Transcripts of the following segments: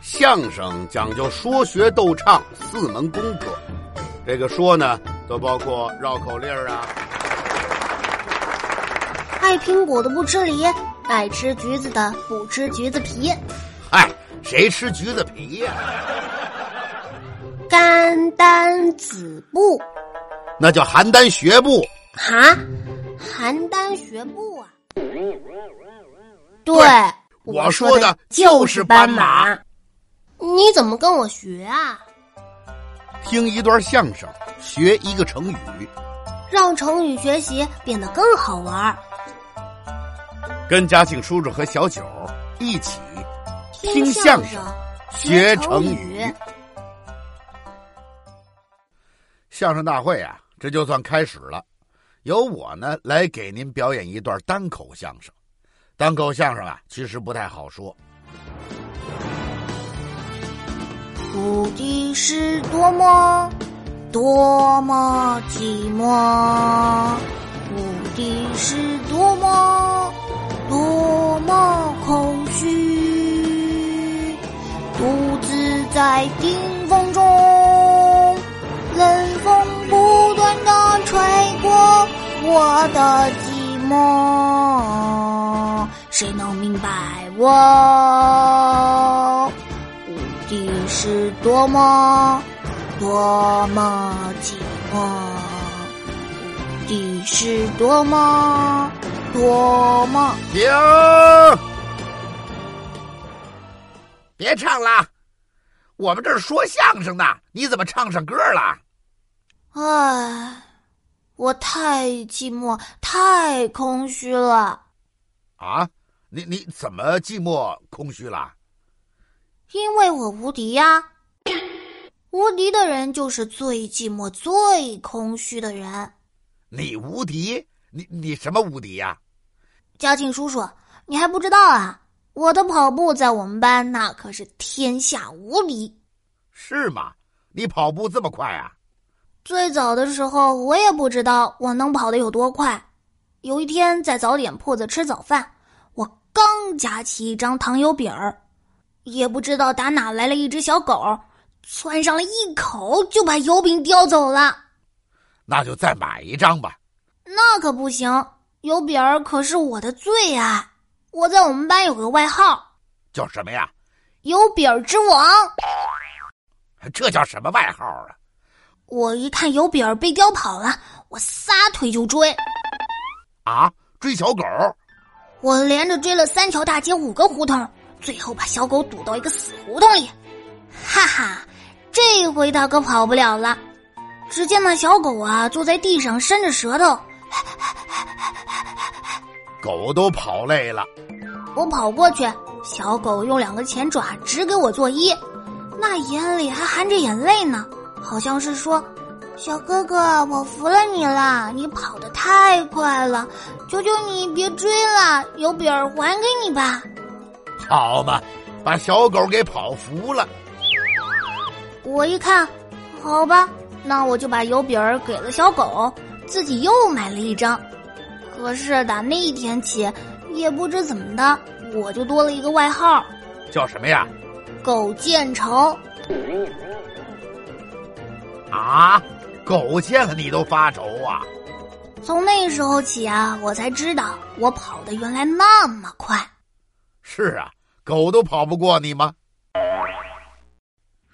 相声讲究说学逗唱四门功课，这个说呢，都包括绕口令啊。爱苹果的不吃梨，爱吃橘子的不吃橘子皮。嗨，谁吃橘子皮呀？邯郸子布，那叫邯郸学步。哈，邯郸学步啊？对，我说的就是斑马。你怎么跟我学啊？听一段相声，学一个成语，让成语学习变得更好玩。跟嘉庆叔叔和小九一起听相声，学成语。相声大会啊，这就算开始了。由我呢来给您表演一段单口相声。单口相声啊，其实不太好说。无敌是多么多么寂寞，无敌是多么多么空虚，独自在顶峰中，冷风不断的吹过我的寂寞，谁能明白我？的是多么多么寂寞，的是多么多么。停！别唱了，我们这是说相声的，你怎么唱上歌了？唉，我太寂寞，太空虚了。啊，你你怎么寂寞空虚了？因为我无敌呀！无敌的人就是最寂寞、最空虚的人。你无敌？你你什么无敌呀？嘉庆叔叔，你还不知道啊？我的跑步在我们班那可是天下无敌。是吗？你跑步这么快啊？最早的时候，我也不知道我能跑得有多快。有一天在早点铺子吃早饭，我刚夹起一张糖油饼儿。也不知道打哪来了一只小狗，窜上了一口就把油饼叼走了。那就再买一张吧。那可不行，油饼儿可是我的最爱。我在我们班有个外号，叫什么呀？油饼儿之王。这叫什么外号啊？我一看油饼儿被叼跑了，我撒腿就追。啊，追小狗？我连着追了三条大街，五个胡同。最后把小狗堵到一个死胡同里，哈哈，这回它可跑不了了。只见那小狗啊，坐在地上伸着舌头，狗都跑累了。我跑过去，小狗用两个前爪直给我作揖，那眼里还含着眼泪呢，好像是说：“小哥哥，我服了你了，你跑得太快了，求求你别追了，有饼还给你吧。”好嘛，把小狗给跑服了。我一看，好吧，那我就把油饼儿给了小狗，自己又买了一张。可是打那一天起，也不知怎么的，我就多了一个外号，叫什么呀？狗见愁。啊，狗见了你都发愁啊！从那时候起啊，我才知道我跑的原来那么快。是啊。狗都跑不过你吗？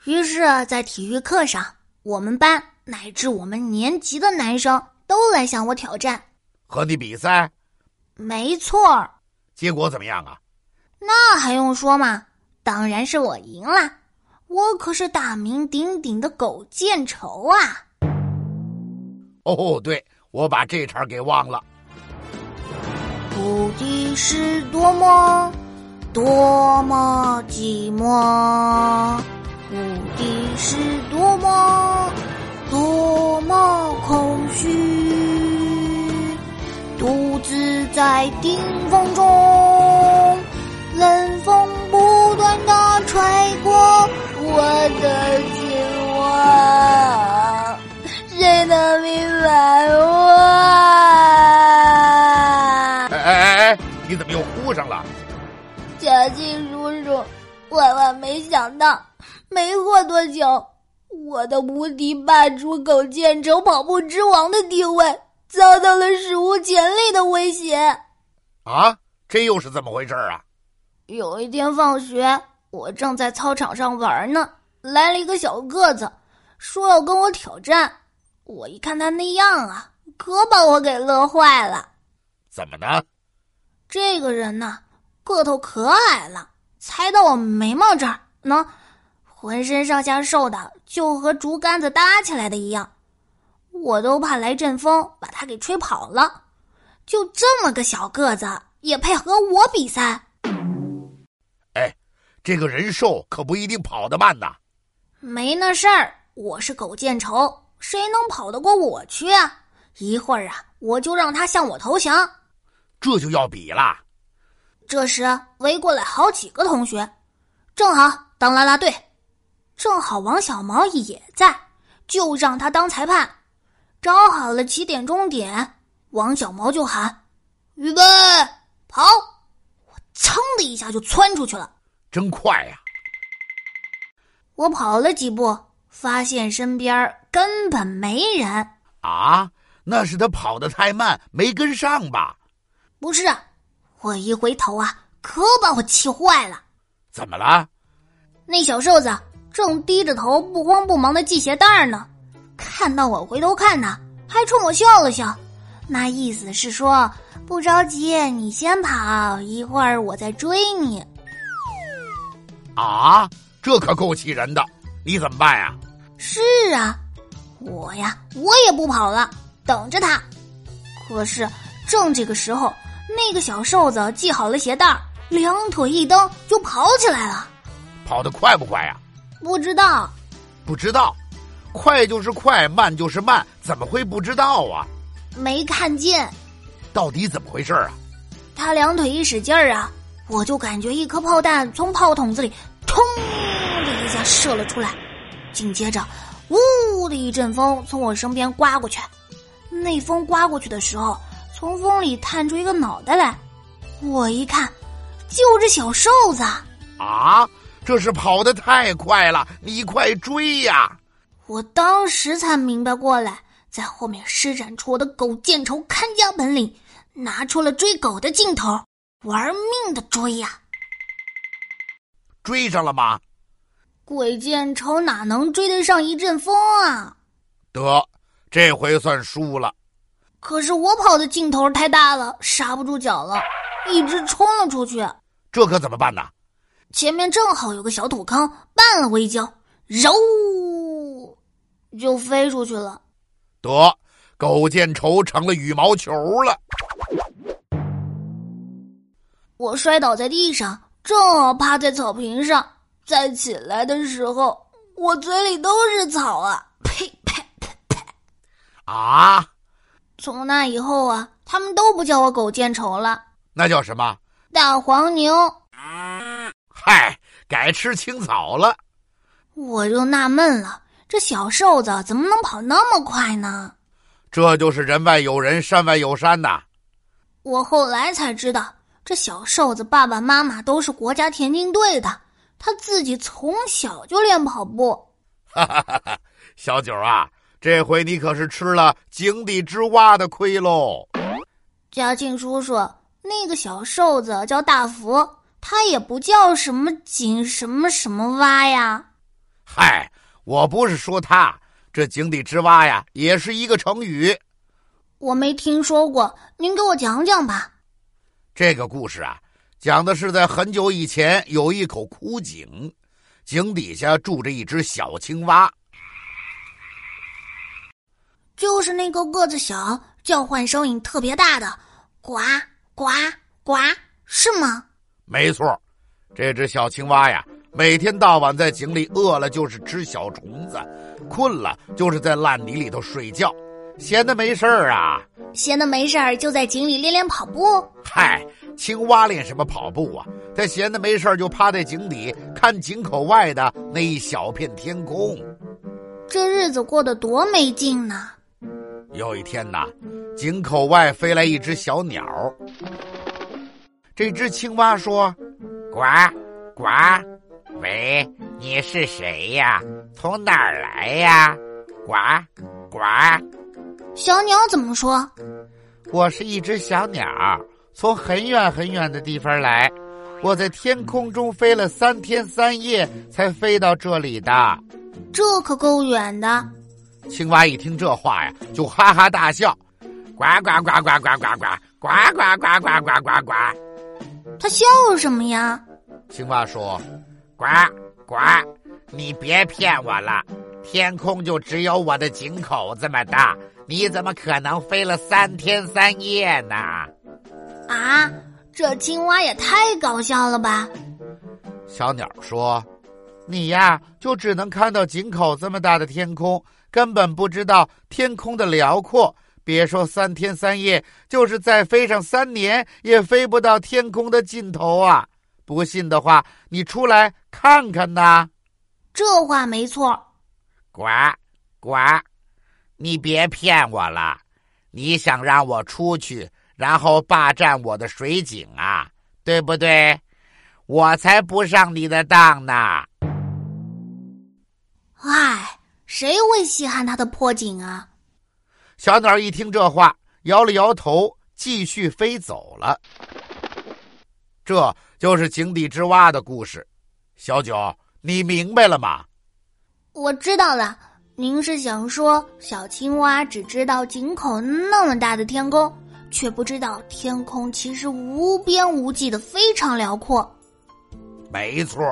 于是，在体育课上，我们班乃至我们年级的男生都来向我挑战，和你比赛。没错结果怎么样啊？那还用说吗？当然是我赢了。我可是大名鼎鼎的狗见愁啊！哦，对，我把这茬给忘了。无敌是多么。多么寂寞，无敌是多么多么空虚，独自在顶峰中，万万没想到，没过多久，我的无敌霸主狗建成跑步之王的地位遭到了史无前例的威胁。啊，这又是怎么回事啊？有一天放学，我正在操场上玩呢，来了一个小个子，说要跟我挑战。我一看他那样啊，可把我给乐坏了。怎么的？这个人呢，个头可矮了，才到我眉毛这儿呢，浑身上下瘦的就和竹竿子搭起来的一样，我都怕来阵风把他给吹跑了。就这么个小个子，也配和我比赛？哎，这个人瘦可不一定跑得慢呐。没那事儿，我是狗见愁，谁能跑得过我去啊？一会儿啊，我就让他向我投降。这就要比啦。这时围过来好几个同学，正好当啦啦队，正好王小毛也在，就让他当裁判。找好了起点终点，王小毛就喊：“预备，跑！”我噌的一下就窜出去了，真快呀！我跑了几步，发现身边根本没人。啊，那是他跑得太慢，没跟上吧？不是，我一回头啊，可把我气坏了。怎么了？那小瘦子正低着头不慌不忙的系鞋带呢，看到我回头看呢，还冲我笑了笑，那意思是说不着急，你先跑，一会儿我再追你。啊，这可够气人的！你怎么办呀？是啊，我呀，我也不跑了，等着他。可是正这个时候。那个小瘦子系好了鞋带，两腿一蹬就跑起来了。跑得快不快呀？不知道，不知道，快就是快，慢就是慢，怎么会不知道啊？没看见，到底怎么回事啊？他两腿一使劲儿啊，我就感觉一颗炮弹从炮筒子里“通”的一下射了出来，紧接着“呜”的一阵风从我身边刮过去。那风刮过去的时候。从风里探出一个脑袋来，我一看，就是小瘦子啊！这是跑得太快了，你快追呀！我当时才明白过来，在后面施展出我的狗见愁看家本领，拿出了追狗的劲头，玩命的追呀！追上了吗？鬼见愁哪能追得上一阵风啊？得，这回算输了。可是我跑的劲头太大了，刹不住脚了，一直冲了出去。这可怎么办呢？前面正好有个小土坑，绊了我一跤，揉就飞出去了。得，狗见愁成了羽毛球了。我摔倒在地上，正好趴在草坪上。再起来的时候，我嘴里都是草啊！呸呸呸呸！啊！从那以后啊，他们都不叫我狗见愁了，那叫什么？大黄牛。嗨，改吃青草了。我就纳闷了，这小瘦子怎么能跑那么快呢？这就是人外有人，山外有山呐。我后来才知道，这小瘦子爸爸妈妈都是国家田径队的，他自己从小就练跑步。哈哈哈哈，小九啊。这回你可是吃了井底之蛙的亏喽！嘉庆叔叔，那个小瘦子叫大福，他也不叫什么井什么什么蛙呀。嗨，我不是说他，这井底之蛙呀，也是一个成语。我没听说过，您给我讲讲吧。这个故事啊，讲的是在很久以前，有一口枯井，井底下住着一只小青蛙。就是那个个子小、叫唤声音特别大的“呱呱呱”，是吗？没错，这只小青蛙呀，每天到晚在井里，饿了就是吃小虫子，困了就是在烂泥里头睡觉，闲的没事儿啊。闲的没事儿就在井里练练跑步。嗨，青蛙练什么跑步啊？它闲的没事儿就趴在井底看井口外的那一小片天空。这日子过得多没劲呢！有一天呐，井口外飞来一只小鸟。这只青蛙说：“呱呱喂，你是谁呀？从哪儿来呀？呱呱。小鸟怎么说？我是一只小鸟，从很远很远的地方来。我在天空中飞了三天三夜，才飞到这里的。这可够远的。青蛙一听这话呀，就哈哈大笑，呱呱呱呱呱呱呱呱呱呱呱呱呱呱。他笑什么呀？青蛙说：“呱呱，你别骗我了，天空就只有我的井口这么大，你怎么可能飞了三天三夜呢？”啊！这青蛙也太搞笑了吧！小鸟说：“你呀，就只能看到井口这么大的天空，根本不知道天空的辽阔。别说三天三夜，就是再飞上三年，也飞不到天空的尽头啊！不信的话，你出来看看呐。”这话没错。呱呱，你别骗我了！你想让我出去？然后霸占我的水井啊，对不对？我才不上你的当呢！唉，谁会稀罕他的破井啊？小鸟一听这话，摇了摇头，继续飞走了。这就是井底之蛙的故事。小九，你明白了吗？我知道了。您是想说，小青蛙只知道井口那么大的天空？却不知道天空其实无边无际的，非常辽阔。没错，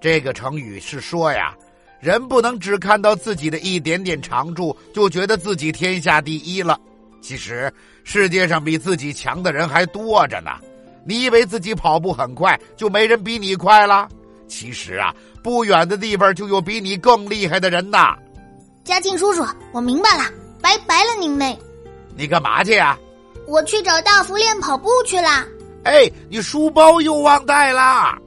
这个成语是说呀，人不能只看到自己的一点点长处，就觉得自己天下第一了。其实世界上比自己强的人还多着呢。你以为自己跑步很快，就没人比你快了？其实啊，不远的地方就有比你更厉害的人呐。嘉庆叔叔，我明白了，拜拜了您嘞。你干嘛去呀？我去找大福练跑步去啦。哎，你书包又忘带了。